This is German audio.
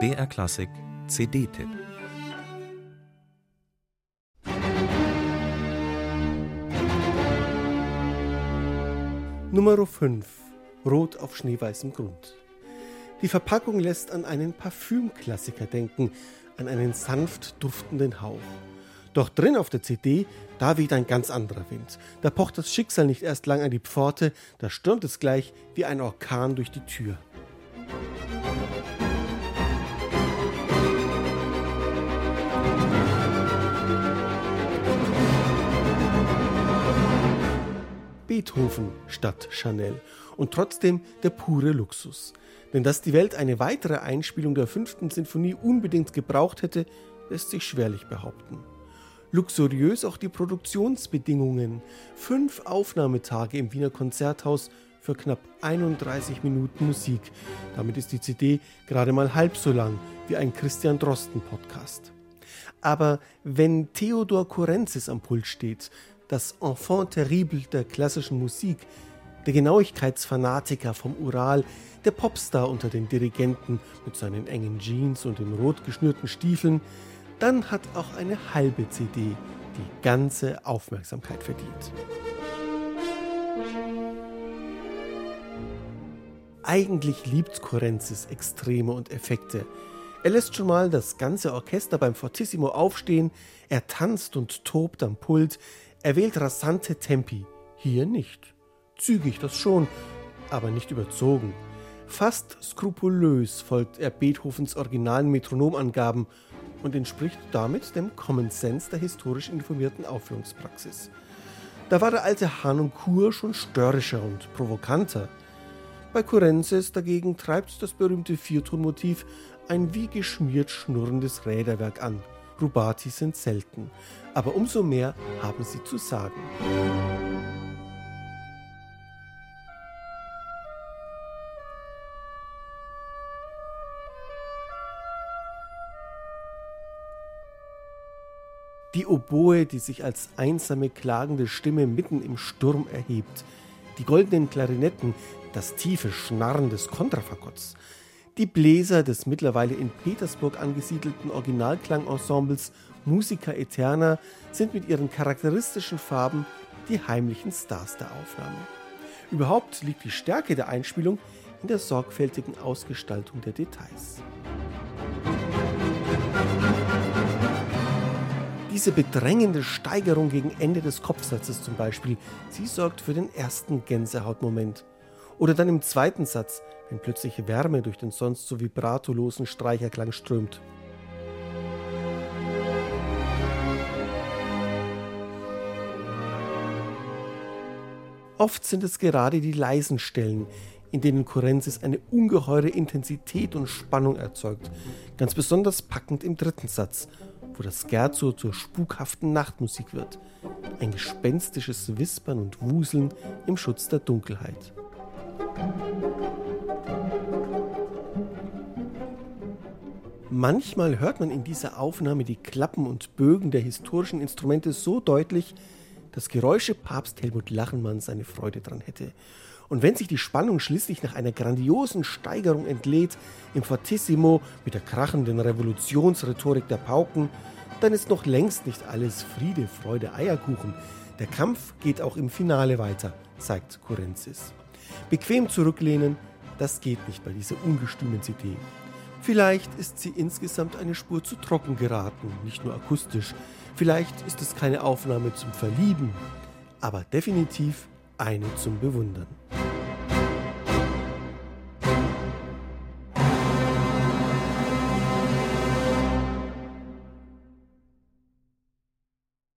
BR Klassik CD-Tipp Nummer 5 Rot auf schneeweißem Grund. Die Verpackung lässt an einen Parfümklassiker denken, an einen sanft duftenden Hauch. Doch drin auf der CD, da weht ein ganz anderer Wind. Da pocht das Schicksal nicht erst lang an die Pforte, da stürmt es gleich wie ein Orkan durch die Tür. Beethoven statt Chanel und trotzdem der pure Luxus. Denn dass die Welt eine weitere Einspielung der fünften Sinfonie unbedingt gebraucht hätte, lässt sich schwerlich behaupten. Luxuriös auch die Produktionsbedingungen. Fünf Aufnahmetage im Wiener Konzerthaus für knapp 31 Minuten Musik. Damit ist die CD gerade mal halb so lang wie ein Christian Drosten Podcast. Aber wenn Theodor Kurenzis am Pult steht, das Enfant terrible der klassischen Musik, der Genauigkeitsfanatiker vom Ural, der Popstar unter den Dirigenten mit seinen engen Jeans und den rot geschnürten Stiefeln, dann hat auch eine halbe CD die ganze Aufmerksamkeit verdient. Eigentlich liebt Korenzis Extreme und Effekte. Er lässt schon mal das ganze Orchester beim Fortissimo aufstehen, er tanzt und tobt am Pult, er wählt rasante Tempi. Hier nicht. Zügig das schon, aber nicht überzogen. Fast skrupulös folgt er Beethovens originalen Metronomangaben und entspricht damit dem Common Sense der historisch informierten Aufführungspraxis. Da war der alte Hanunkur schon störrischer und provokanter. Bei Kurenzes dagegen treibt das berühmte Viertonmotiv ein wie geschmiert schnurrendes Räderwerk an. Rubati sind selten, aber umso mehr haben sie zu sagen. Die Oboe, die sich als einsame klagende Stimme mitten im Sturm erhebt, die goldenen Klarinetten, das tiefe Schnarren des Kontrafagotts, die Bläser des mittlerweile in Petersburg angesiedelten Originalklangensembles Musica Eterna sind mit ihren charakteristischen Farben die heimlichen Stars der Aufnahme. Überhaupt liegt die Stärke der Einspielung in der sorgfältigen Ausgestaltung der Details. Diese bedrängende Steigerung gegen Ende des Kopfsatzes zum Beispiel, sie sorgt für den ersten Gänsehautmoment. Oder dann im zweiten Satz, wenn plötzlich Wärme durch den sonst so vibratolosen Streicherklang strömt. Oft sind es gerade die leisen Stellen, in denen Kurenzis eine ungeheure Intensität und Spannung erzeugt. Ganz besonders packend im dritten Satz, wo das Scherzo zur spukhaften Nachtmusik wird. Ein gespenstisches Wispern und Wuseln im Schutz der Dunkelheit. Manchmal hört man in dieser Aufnahme die Klappen und Bögen der historischen Instrumente so deutlich, dass Geräusche Papst Helmut Lachenmann seine Freude dran hätte. Und wenn sich die Spannung schließlich nach einer grandiosen Steigerung entlädt, im Fortissimo mit der krachenden Revolutionsrhetorik der Pauken, dann ist noch längst nicht alles Friede, Freude, Eierkuchen. Der Kampf geht auch im Finale weiter, sagt Kurenzis. Bequem zurücklehnen, das geht nicht bei dieser ungestümen CD. Vielleicht ist sie insgesamt eine Spur zu trocken geraten, nicht nur akustisch. Vielleicht ist es keine Aufnahme zum Verlieben, aber definitiv eine zum Bewundern.